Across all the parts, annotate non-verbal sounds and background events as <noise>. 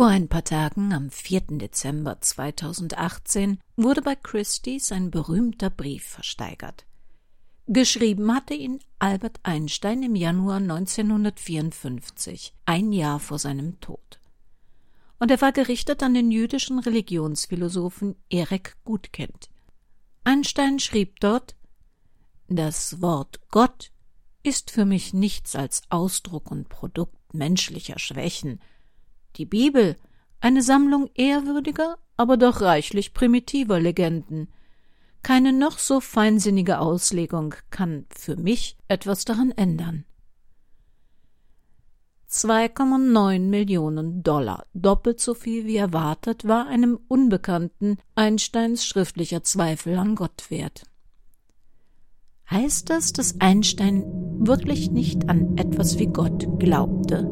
Vor ein paar Tagen, am 4. Dezember 2018, wurde bei Christie's ein berühmter Brief versteigert. Geschrieben hatte ihn Albert Einstein im Januar 1954, ein Jahr vor seinem Tod. Und er war gerichtet an den jüdischen Religionsphilosophen Erek Gutkind. Einstein schrieb dort Das Wort Gott ist für mich nichts als Ausdruck und Produkt menschlicher Schwächen, die Bibel, eine Sammlung ehrwürdiger, aber doch reichlich primitiver Legenden. Keine noch so feinsinnige Auslegung kann für mich etwas daran ändern. 2,9 Millionen Dollar, doppelt so viel wie erwartet, war einem Unbekannten Einsteins schriftlicher Zweifel an Gott wert. Heißt das, dass Einstein wirklich nicht an etwas wie Gott glaubte?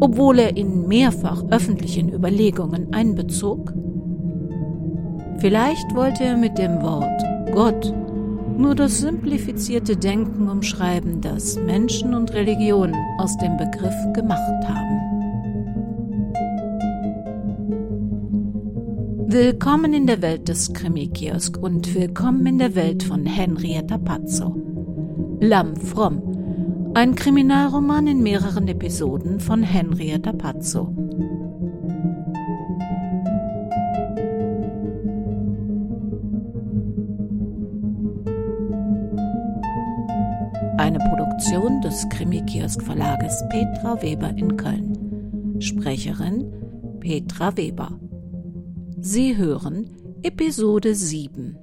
Obwohl er ihn mehrfach öffentlich in Überlegungen einbezog? Vielleicht wollte er mit dem Wort Gott nur das simplifizierte Denken umschreiben, das Menschen und Religionen aus dem Begriff gemacht haben. Willkommen in der Welt des Krimi-Kiosk und willkommen in der Welt von Henrietta Pazzo. Lamm fromm ein Kriminalroman in mehreren Episoden von Henrietta Pazzo. Eine Produktion des Krimi-Kiosk Verlages Petra Weber in Köln. Sprecherin Petra Weber. Sie hören Episode 7.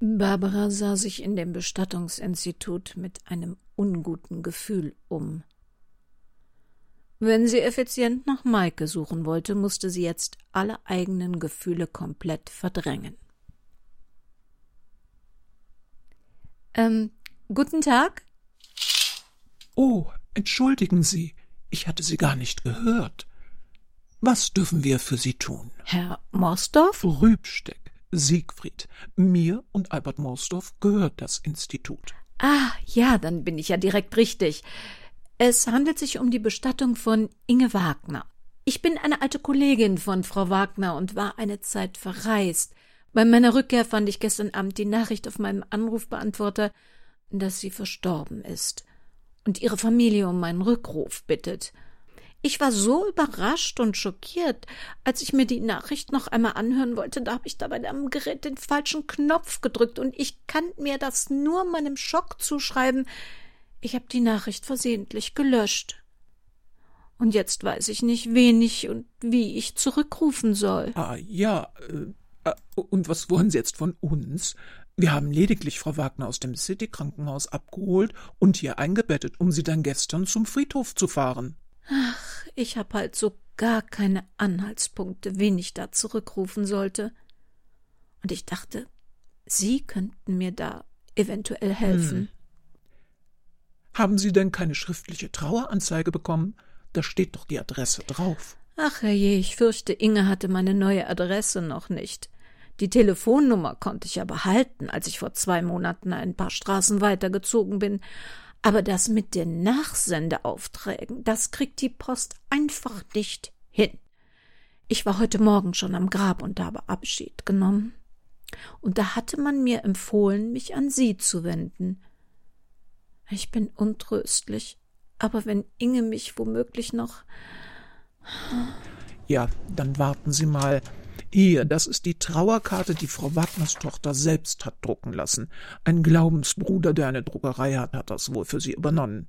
Barbara sah sich in dem Bestattungsinstitut mit einem unguten Gefühl um. Wenn sie effizient nach Maike suchen wollte, musste sie jetzt alle eigenen Gefühle komplett verdrängen. Ähm, guten Tag? Oh, entschuldigen Sie, ich hatte Sie gar nicht gehört. Was dürfen wir für Sie tun? Herr Morsdorf? Rübsteck. Siegfried. Mir und Albert Morsdorf gehört das Institut. Ah, ja, dann bin ich ja direkt richtig. Es handelt sich um die Bestattung von Inge Wagner. Ich bin eine alte Kollegin von Frau Wagner und war eine Zeit verreist. Bei meiner Rückkehr fand ich gestern Abend die Nachricht auf meinem Anrufbeantworter, dass sie verstorben ist und ihre Familie um meinen Rückruf bittet. Ich war so überrascht und schockiert, als ich mir die Nachricht noch einmal anhören wollte, da habe ich dabei am Gerät den falschen Knopf gedrückt und ich kann mir das nur meinem Schock zuschreiben. Ich habe die Nachricht versehentlich gelöscht. Und jetzt weiß ich nicht, wen ich und wie ich zurückrufen soll. Ah ja, äh, äh und was wollen Sie jetzt von uns? Wir haben lediglich Frau Wagner aus dem City-Krankenhaus abgeholt und hier eingebettet, um sie dann gestern zum Friedhof zu fahren. Ach, ich hab halt so gar keine Anhaltspunkte, wen ich da zurückrufen sollte. Und ich dachte, Sie könnten mir da eventuell helfen. Hm. Haben Sie denn keine schriftliche Traueranzeige bekommen? Da steht doch die Adresse drauf. Ach herrje, ich fürchte, Inge hatte meine neue Adresse noch nicht. Die Telefonnummer konnte ich aber halten, als ich vor zwei Monaten ein paar Straßen weitergezogen bin. Aber das mit den Nachsendeaufträgen, das kriegt die Post einfach nicht hin. Ich war heute Morgen schon am Grab und habe Abschied genommen. Und da hatte man mir empfohlen, mich an Sie zu wenden. Ich bin untröstlich, aber wenn Inge mich womöglich noch. Ja, dann warten Sie mal. Hier, das ist die Trauerkarte, die Frau Wagners Tochter selbst hat drucken lassen. Ein Glaubensbruder, der eine Druckerei hat, hat das wohl für sie übernommen.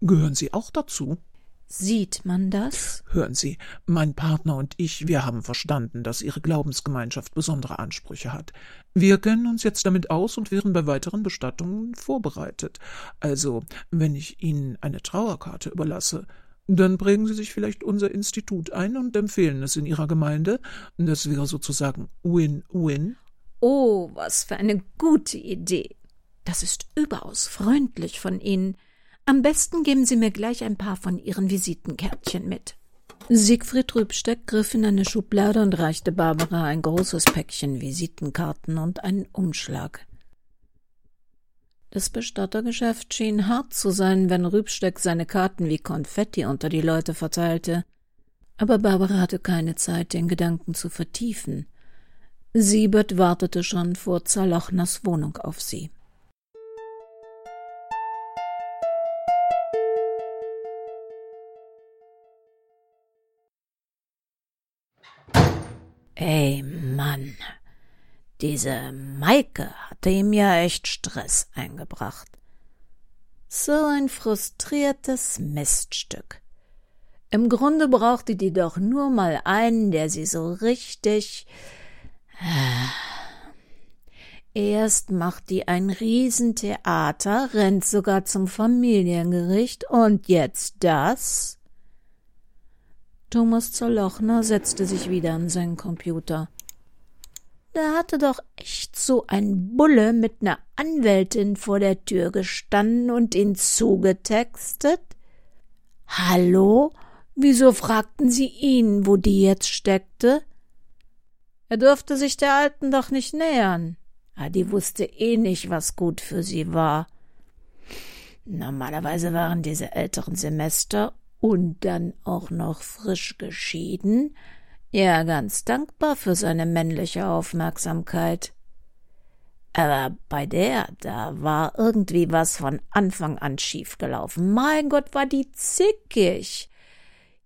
Gehören Sie auch dazu? Sieht man das? Hören Sie, mein Partner und ich, wir haben verstanden, dass Ihre Glaubensgemeinschaft besondere Ansprüche hat. Wir kennen uns jetzt damit aus und wären bei weiteren Bestattungen vorbereitet. Also, wenn ich Ihnen eine Trauerkarte überlasse, dann prägen Sie sich vielleicht unser Institut ein und empfehlen es in Ihrer Gemeinde. Das wäre sozusagen Win-Win. Oh, was für eine gute Idee. Das ist überaus freundlich von Ihnen. Am besten geben Sie mir gleich ein paar von Ihren Visitenkärtchen mit. Siegfried Rübsteck griff in eine Schublade und reichte Barbara ein großes Päckchen Visitenkarten und einen Umschlag. Das Bestattergeschäft schien hart zu sein, wenn Rübsteck seine Karten wie Konfetti unter die Leute verteilte. Aber Barbara hatte keine Zeit, den Gedanken zu vertiefen. Siebert wartete schon vor Zerlochners Wohnung auf sie. Ey, Mann, diese Maike hatte ihm ja echt Stress eingebracht. So ein frustriertes Miststück. Im Grunde brauchte die doch nur mal einen, der sie so richtig Erst macht die ein Riesentheater, rennt sogar zum Familiengericht und jetzt das? Thomas Zerlochner setzte sich wieder an seinen Computer. Da hatte doch echt so ein Bulle mit ner Anwältin vor der Tür gestanden und ihn zugetextet. Hallo? Wieso fragten Sie ihn, wo die jetzt steckte? Er durfte sich der Alten doch nicht nähern. Ah, die wusste eh nicht, was gut für sie war. Normalerweise waren diese älteren Semester und dann auch noch frisch geschieden, ja ganz dankbar für seine männliche Aufmerksamkeit. Aber bei der, da war irgendwie was von Anfang an schiefgelaufen. Mein Gott, war die zickig.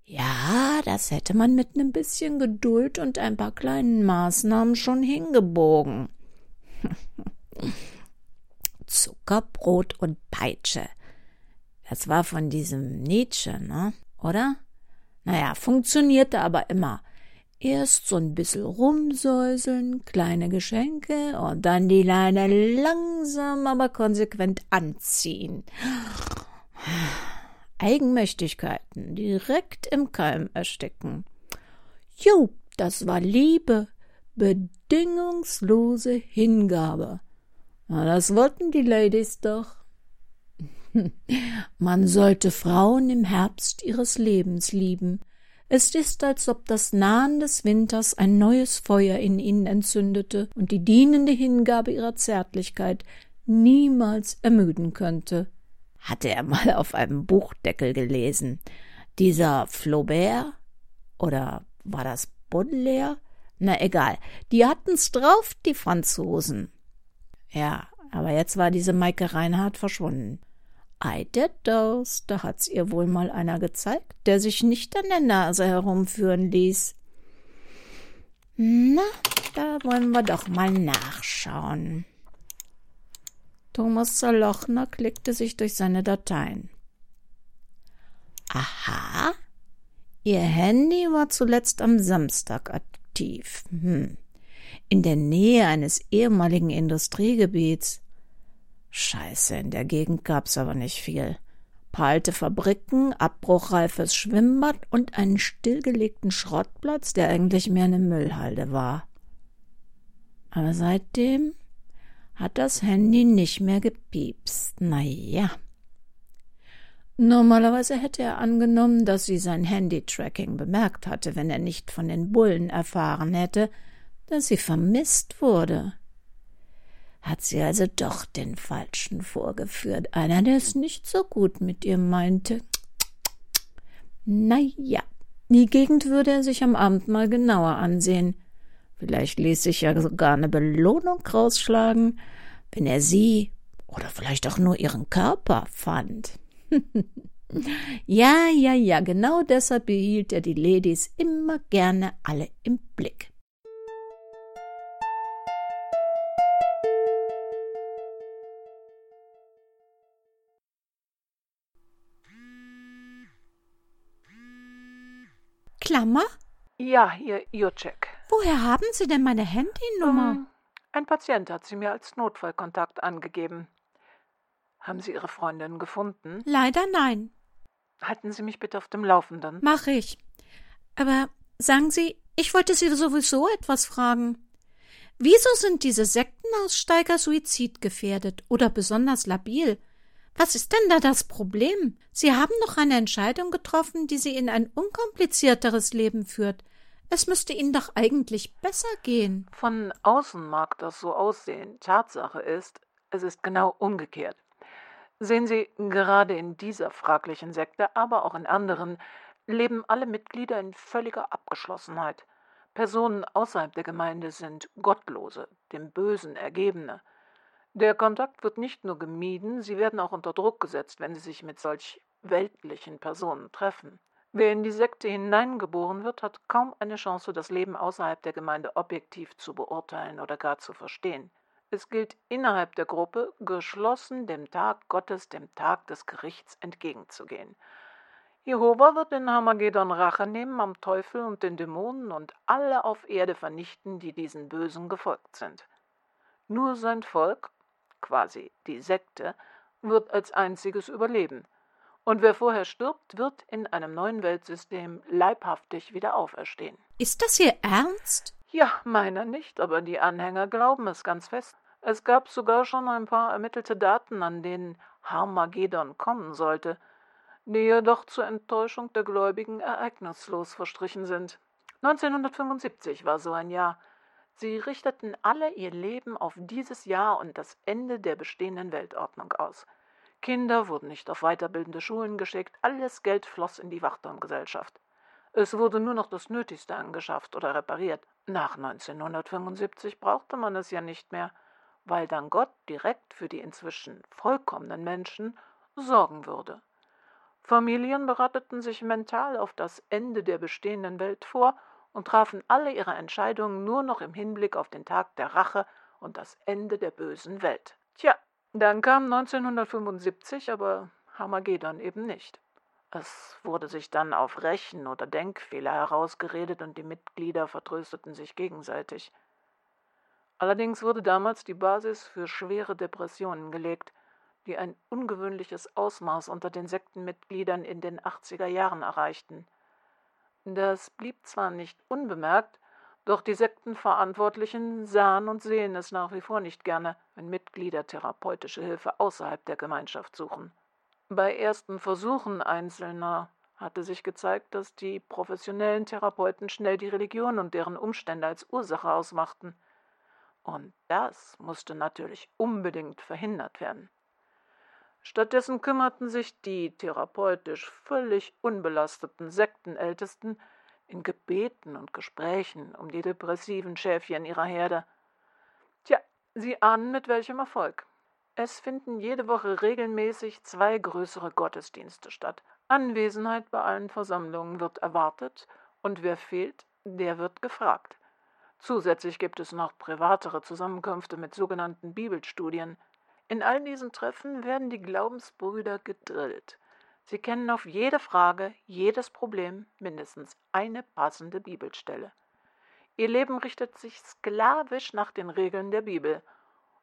Ja, das hätte man mit nem bisschen Geduld und ein paar kleinen Maßnahmen schon hingebogen. <laughs> Zuckerbrot und Peitsche. Das war von diesem Nietzsche, ne? Oder? Naja, funktionierte aber immer. Erst so ein bisschen rumsäuseln, kleine Geschenke und dann die Leine langsam, aber konsequent anziehen. Eigenmächtigkeiten direkt im Keim ersticken. Jo, das war Liebe, bedingungslose Hingabe. Na, das wollten die Ladies doch. <laughs> Man sollte Frauen im Herbst ihres Lebens lieben. Es ist, als ob das Nahen des Winters ein neues Feuer in ihnen entzündete und die dienende Hingabe ihrer Zärtlichkeit niemals ermüden könnte hatte er mal auf einem Buchdeckel gelesen. Dieser Flaubert oder war das Baudelaire? Na egal, die hatten's drauf, die Franzosen. Ja, aber jetzt war diese Maike Reinhardt verschwunden. Ei, der Durst, da hat's ihr wohl mal einer gezeigt, der sich nicht an der Nase herumführen ließ. Na, da wollen wir doch mal nachschauen. Thomas Zerlochner klickte sich durch seine Dateien. Aha. Ihr Handy war zuletzt am Samstag aktiv. Hm. In der Nähe eines ehemaligen Industriegebiets. Scheiße, in der Gegend gab's aber nicht viel. Paar alte Fabriken, abbruchreifes Schwimmbad und einen stillgelegten Schrottplatz, der eigentlich mehr eine Müllhalde war. Aber seitdem hat das Handy nicht mehr gepiepst. Na ja. Normalerweise hätte er angenommen, dass sie sein Handy-Tracking bemerkt hatte, wenn er nicht von den Bullen erfahren hätte, dass sie vermisst wurde. Hat sie also doch den Falschen vorgeführt, einer, der es nicht so gut mit ihr meinte. Na ja, die Gegend würde er sich am Abend mal genauer ansehen. Vielleicht ließ sich ja sogar eine Belohnung rausschlagen, wenn er sie oder vielleicht auch nur ihren Körper fand. <laughs> ja, ja, ja, genau deshalb behielt er die Ladies immer gerne alle im Blick. Klammer? Ja, hier Jurczek. Woher haben Sie denn meine Handynummer? Um, ein Patient hat sie mir als Notfallkontakt angegeben. Haben Sie Ihre Freundin gefunden? Leider nein. Halten Sie mich bitte auf dem Laufenden. Mach ich. Aber sagen Sie, ich wollte Sie sowieso etwas fragen. Wieso sind diese Sektenaussteiger suizidgefährdet oder besonders labil? Was ist denn da das Problem? Sie haben doch eine Entscheidung getroffen, die Sie in ein unkomplizierteres Leben führt. Es müsste Ihnen doch eigentlich besser gehen. Von außen mag das so aussehen. Tatsache ist, Es ist genau umgekehrt. Sehen Sie, gerade in dieser fraglichen Sekte, aber auch in anderen, leben alle Mitglieder in völliger Abgeschlossenheit. Personen außerhalb der Gemeinde sind Gottlose, dem Bösen ergebene. Der Kontakt wird nicht nur gemieden, sie werden auch unter Druck gesetzt, wenn sie sich mit solch weltlichen Personen treffen. Wer in die Sekte hineingeboren wird, hat kaum eine Chance, das Leben außerhalb der Gemeinde objektiv zu beurteilen oder gar zu verstehen. Es gilt innerhalb der Gruppe, geschlossen dem Tag Gottes, dem Tag des Gerichts entgegenzugehen. Jehova wird in Hamagedon Rache nehmen am Teufel und den Dämonen und alle auf Erde vernichten, die diesen Bösen gefolgt sind. Nur sein Volk, quasi die Sekte, wird als einziges überleben. Und wer vorher stirbt, wird in einem neuen Weltsystem leibhaftig wieder auferstehen. Ist das Ihr Ernst? Ja, meiner nicht, aber die Anhänger glauben es ganz fest. Es gab sogar schon ein paar ermittelte Daten, an denen Harmagedon kommen sollte – die jedoch zur Enttäuschung der Gläubigen ereignislos verstrichen sind. 1975 war so ein Jahr. Sie richteten alle ihr Leben auf dieses Jahr und das Ende der bestehenden Weltordnung aus. Kinder wurden nicht auf weiterbildende Schulen geschickt, alles Geld floss in die Wachturmgesellschaft. Es wurde nur noch das Nötigste angeschafft oder repariert. Nach 1975 brauchte man es ja nicht mehr, weil dann Gott direkt für die inzwischen vollkommenen Menschen sorgen würde. Familien bereiteten sich mental auf das Ende der bestehenden Welt vor und trafen alle ihre Entscheidungen nur noch im Hinblick auf den Tag der Rache und das Ende der bösen Welt. Tja, dann kam 1975 aber Hamagedon eben nicht. Es wurde sich dann auf Rechen oder Denkfehler herausgeredet und die Mitglieder vertrösteten sich gegenseitig. Allerdings wurde damals die Basis für schwere Depressionen gelegt – die ein ungewöhnliches Ausmaß unter den Sektenmitgliedern in den 80er Jahren erreichten. Das blieb zwar nicht unbemerkt, doch die Sektenverantwortlichen sahen und sehen es nach wie vor nicht gerne, wenn Mitglieder therapeutische Hilfe außerhalb der Gemeinschaft suchen. Bei ersten Versuchen Einzelner hatte sich gezeigt, dass die professionellen Therapeuten schnell die Religion und deren Umstände als Ursache ausmachten. Und das musste natürlich unbedingt verhindert werden. Stattdessen kümmerten sich die therapeutisch völlig unbelasteten Sektenältesten in Gebeten und Gesprächen um die depressiven Schäfchen ihrer Herde. Tja, Sie ahnen mit welchem Erfolg. Es finden jede Woche regelmäßig zwei größere Gottesdienste statt. Anwesenheit bei allen Versammlungen wird erwartet, und wer fehlt, der wird gefragt. Zusätzlich gibt es noch privatere Zusammenkünfte mit sogenannten Bibelstudien. In all diesen Treffen werden die Glaubensbrüder gedrillt. Sie kennen auf jede Frage, jedes Problem mindestens eine passende Bibelstelle. Ihr Leben richtet sich sklavisch nach den Regeln der Bibel,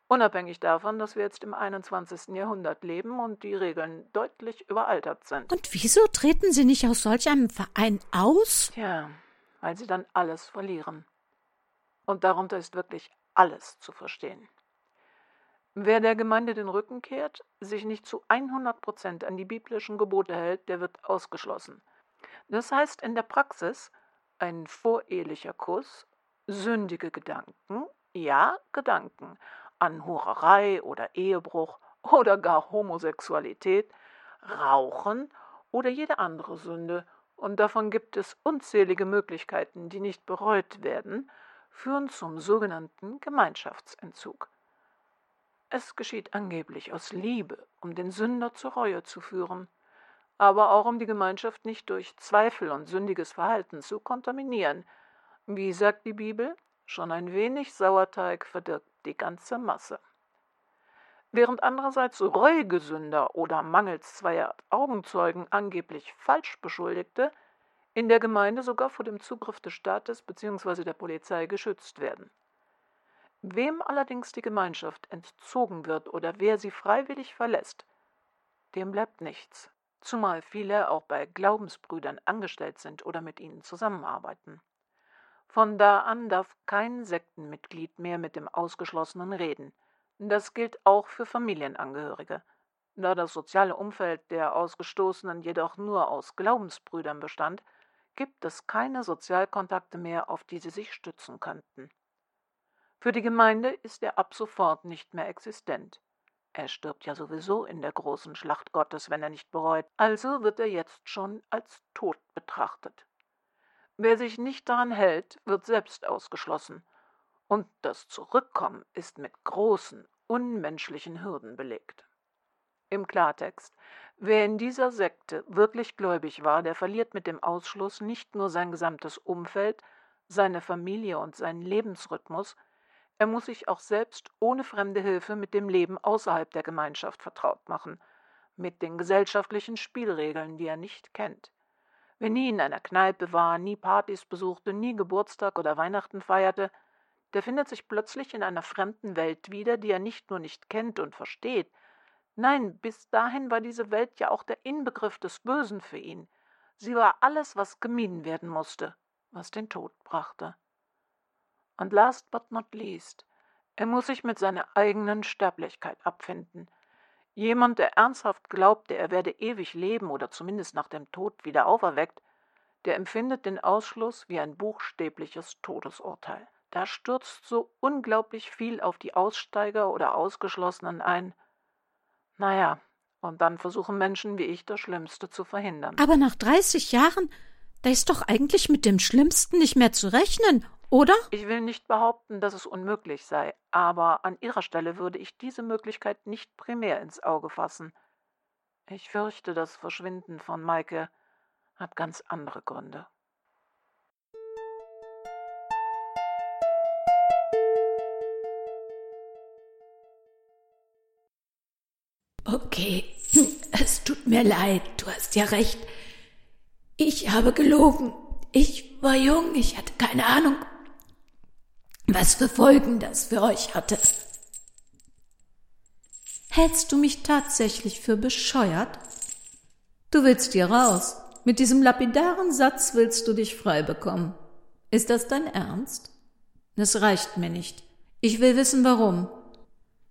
unabhängig davon, dass wir jetzt im 21. Jahrhundert leben und die Regeln deutlich überaltert sind. Und wieso treten Sie nicht aus solch einem Verein aus? Tja, weil Sie dann alles verlieren. Und darunter ist wirklich alles zu verstehen. Wer der Gemeinde den Rücken kehrt, sich nicht zu 100 Prozent an die biblischen Gebote hält, der wird ausgeschlossen. Das heißt in der Praxis ein vorehelicher Kuss, sündige Gedanken, ja Gedanken an Hurerei oder Ehebruch oder gar Homosexualität, Rauchen oder jede andere Sünde, und davon gibt es unzählige Möglichkeiten, die nicht bereut werden, führen zum sogenannten Gemeinschaftsentzug. Es geschieht angeblich aus Liebe, um den Sünder zur Reue zu führen, aber auch um die Gemeinschaft nicht durch Zweifel und sündiges Verhalten zu kontaminieren. Wie sagt die Bibel? Schon ein wenig Sauerteig verdirbt die ganze Masse. Während andererseits reuige Sünder oder mangels zweier Augenzeugen angeblich falsch beschuldigte, in der Gemeinde sogar vor dem Zugriff des Staates bzw. der Polizei geschützt werden. Wem allerdings die Gemeinschaft entzogen wird oder wer sie freiwillig verlässt, dem bleibt nichts, zumal viele auch bei Glaubensbrüdern angestellt sind oder mit ihnen zusammenarbeiten. Von da an darf kein Sektenmitglied mehr mit dem Ausgeschlossenen reden. Das gilt auch für Familienangehörige. Da das soziale Umfeld der Ausgestoßenen jedoch nur aus Glaubensbrüdern bestand, gibt es keine Sozialkontakte mehr, auf die sie sich stützen könnten. Für die Gemeinde ist er ab sofort nicht mehr existent. Er stirbt ja sowieso in der großen Schlacht Gottes, wenn er nicht bereut, also wird er jetzt schon als tot betrachtet. Wer sich nicht daran hält, wird selbst ausgeschlossen, und das Zurückkommen ist mit großen, unmenschlichen Hürden belegt. Im Klartext, wer in dieser Sekte wirklich gläubig war, der verliert mit dem Ausschluss nicht nur sein gesamtes Umfeld, seine Familie und seinen Lebensrhythmus, er muss sich auch selbst ohne fremde Hilfe mit dem Leben außerhalb der Gemeinschaft vertraut machen, mit den gesellschaftlichen Spielregeln, die er nicht kennt. Wer nie in einer Kneipe war, nie Partys besuchte, nie Geburtstag oder Weihnachten feierte, der findet sich plötzlich in einer fremden Welt wieder, die er nicht nur nicht kennt und versteht, nein, bis dahin war diese Welt ja auch der Inbegriff des Bösen für ihn. Sie war alles, was gemieden werden musste, was den Tod brachte. Und last but not least, er muss sich mit seiner eigenen Sterblichkeit abfinden. Jemand, der ernsthaft glaubte, er werde ewig leben oder zumindest nach dem Tod wieder auferweckt, der empfindet den Ausschluss wie ein buchstäbliches Todesurteil. Da stürzt so unglaublich viel auf die Aussteiger oder Ausgeschlossenen ein. Naja, und dann versuchen Menschen wie ich das Schlimmste zu verhindern. Aber nach 30 Jahren, da ist doch eigentlich mit dem Schlimmsten nicht mehr zu rechnen, oder? Ich will nicht behaupten, dass es unmöglich sei, aber an Ihrer Stelle würde ich diese Möglichkeit nicht primär ins Auge fassen. Ich fürchte, das Verschwinden von Maike hat ganz andere Gründe. Okay, <laughs> es tut mir leid, du hast ja recht. Ich habe gelogen. Ich war jung, ich hatte keine Ahnung, was für Folgen das für euch hatte. Hältst du mich tatsächlich für bescheuert? Du willst hier raus. Mit diesem lapidaren Satz willst du dich frei bekommen. Ist das dein Ernst? Es reicht mir nicht. Ich will wissen, warum.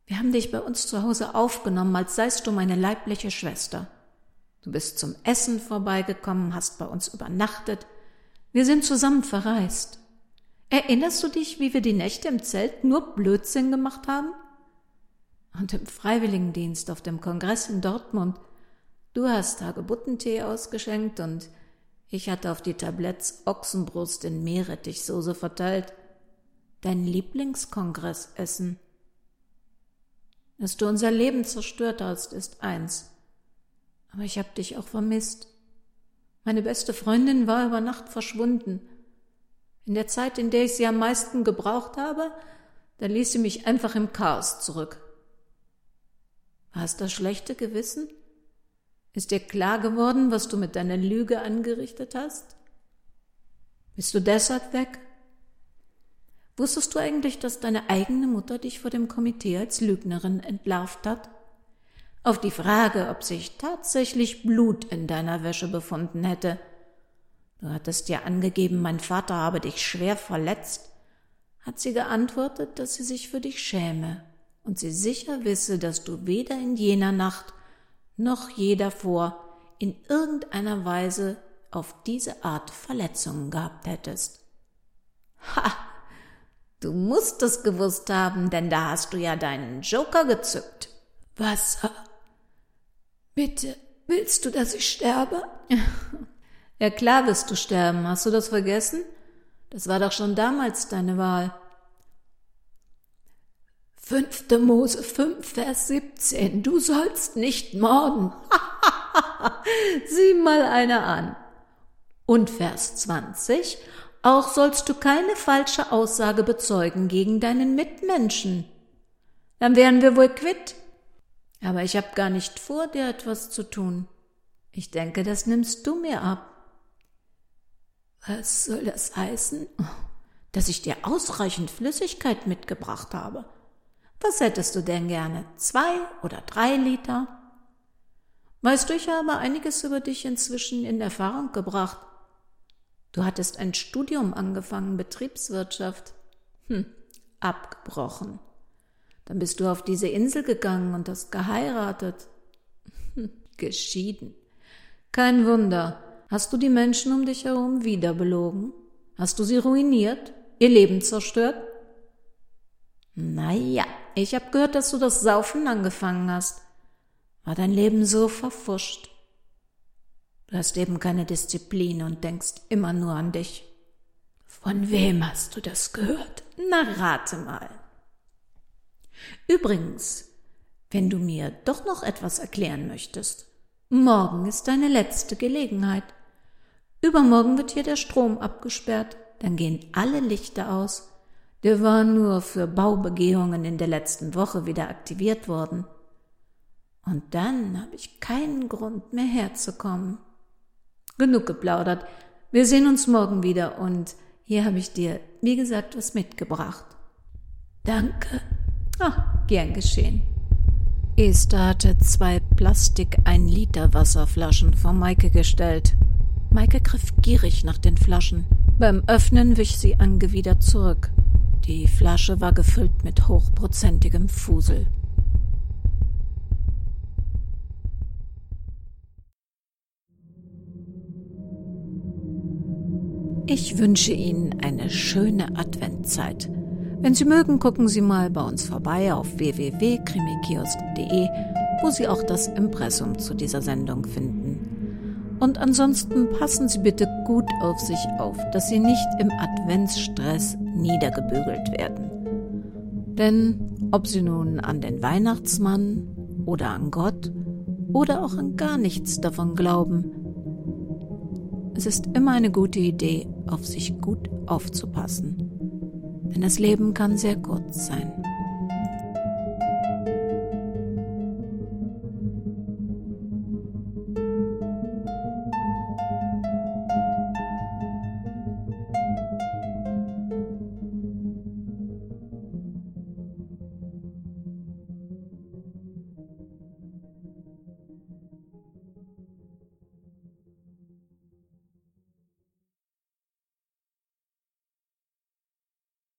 Wir haben dich bei uns zu Hause aufgenommen, als seist du meine leibliche Schwester. Du bist zum Essen vorbeigekommen, hast bei uns übernachtet. Wir sind zusammen verreist. Erinnerst du dich, wie wir die Nächte im Zelt nur Blödsinn gemacht haben? Und im Freiwilligendienst auf dem Kongress in Dortmund. Du hast Hagebuttentee ausgeschenkt und ich hatte auf die Tabletts Ochsenbrust in Meerrettichsoße verteilt. Dein Lieblingskongressessen. Dass du unser Leben zerstört hast, ist eins. Aber ich hab dich auch vermisst. Meine beste Freundin war über Nacht verschwunden. In der Zeit, in der ich sie am meisten gebraucht habe, da ließ sie mich einfach im Chaos zurück. War es das schlechte Gewissen? Ist dir klar geworden, was du mit deiner Lüge angerichtet hast? Bist du deshalb weg? Wusstest du eigentlich, dass deine eigene Mutter dich vor dem Komitee als Lügnerin entlarvt hat? Auf die Frage, ob sich tatsächlich Blut in deiner Wäsche befunden hätte, Du hattest ja angegeben, mein Vater habe dich schwer verletzt, hat sie geantwortet, dass sie sich für dich schäme und sie sicher wisse, dass du weder in jener Nacht noch je davor in irgendeiner Weise auf diese Art Verletzungen gehabt hättest. Ha! Du musst es gewusst haben, denn da hast du ja deinen Joker gezückt. Wasser. Bitte, willst du, dass ich sterbe? <laughs> Ja klar wirst du sterben, hast du das vergessen? Das war doch schon damals deine Wahl. Fünfte Mose 5, Vers 17. Du sollst nicht morden. <laughs> Sieh mal einer an. Und Vers 20. Auch sollst du keine falsche Aussage bezeugen gegen deinen Mitmenschen. Dann wären wir wohl quitt. Aber ich hab gar nicht vor, dir etwas zu tun. Ich denke, das nimmst du mir ab. Was soll das heißen? Dass ich dir ausreichend Flüssigkeit mitgebracht habe. Was hättest du denn gerne? Zwei oder drei Liter? Weißt du, ich habe einiges über dich inzwischen in Erfahrung gebracht. Du hattest ein Studium angefangen, Betriebswirtschaft. Hm, abgebrochen. Dann bist du auf diese Insel gegangen und hast geheiratet. Hm, geschieden. Kein Wunder, Hast du die Menschen um dich herum wieder belogen? Hast du sie ruiniert? Ihr Leben zerstört? Na ja, ich hab gehört, dass du das Saufen angefangen hast. War dein Leben so verfuscht? Du hast eben keine Disziplin und denkst immer nur an dich. Von wem hast du das gehört? Na, rate mal. Übrigens, wenn du mir doch noch etwas erklären möchtest, morgen ist deine letzte Gelegenheit. Übermorgen wird hier der Strom abgesperrt, dann gehen alle Lichter aus. Der war nur für Baubegehungen in der letzten Woche wieder aktiviert worden. Und dann habe ich keinen Grund mehr herzukommen. Genug geplaudert. Wir sehen uns morgen wieder und hier habe ich dir, wie gesagt, was mitgebracht. Danke. Ah, gern geschehen. Esther hatte zwei Plastik 1 Liter Wasserflaschen vor Maike gestellt. Maike griff gierig nach den Flaschen. Beim Öffnen wich sie angewidert zurück. Die Flasche war gefüllt mit hochprozentigem Fusel. Ich wünsche Ihnen eine schöne Adventzeit. Wenn Sie mögen, gucken Sie mal bei uns vorbei auf www.krimikiosk.de, wo Sie auch das Impressum zu dieser Sendung finden. Und ansonsten passen Sie bitte gut auf sich auf, dass Sie nicht im Adventsstress niedergebügelt werden. Denn ob Sie nun an den Weihnachtsmann oder an Gott oder auch an gar nichts davon glauben, es ist immer eine gute Idee, auf sich gut aufzupassen. Denn das Leben kann sehr kurz sein.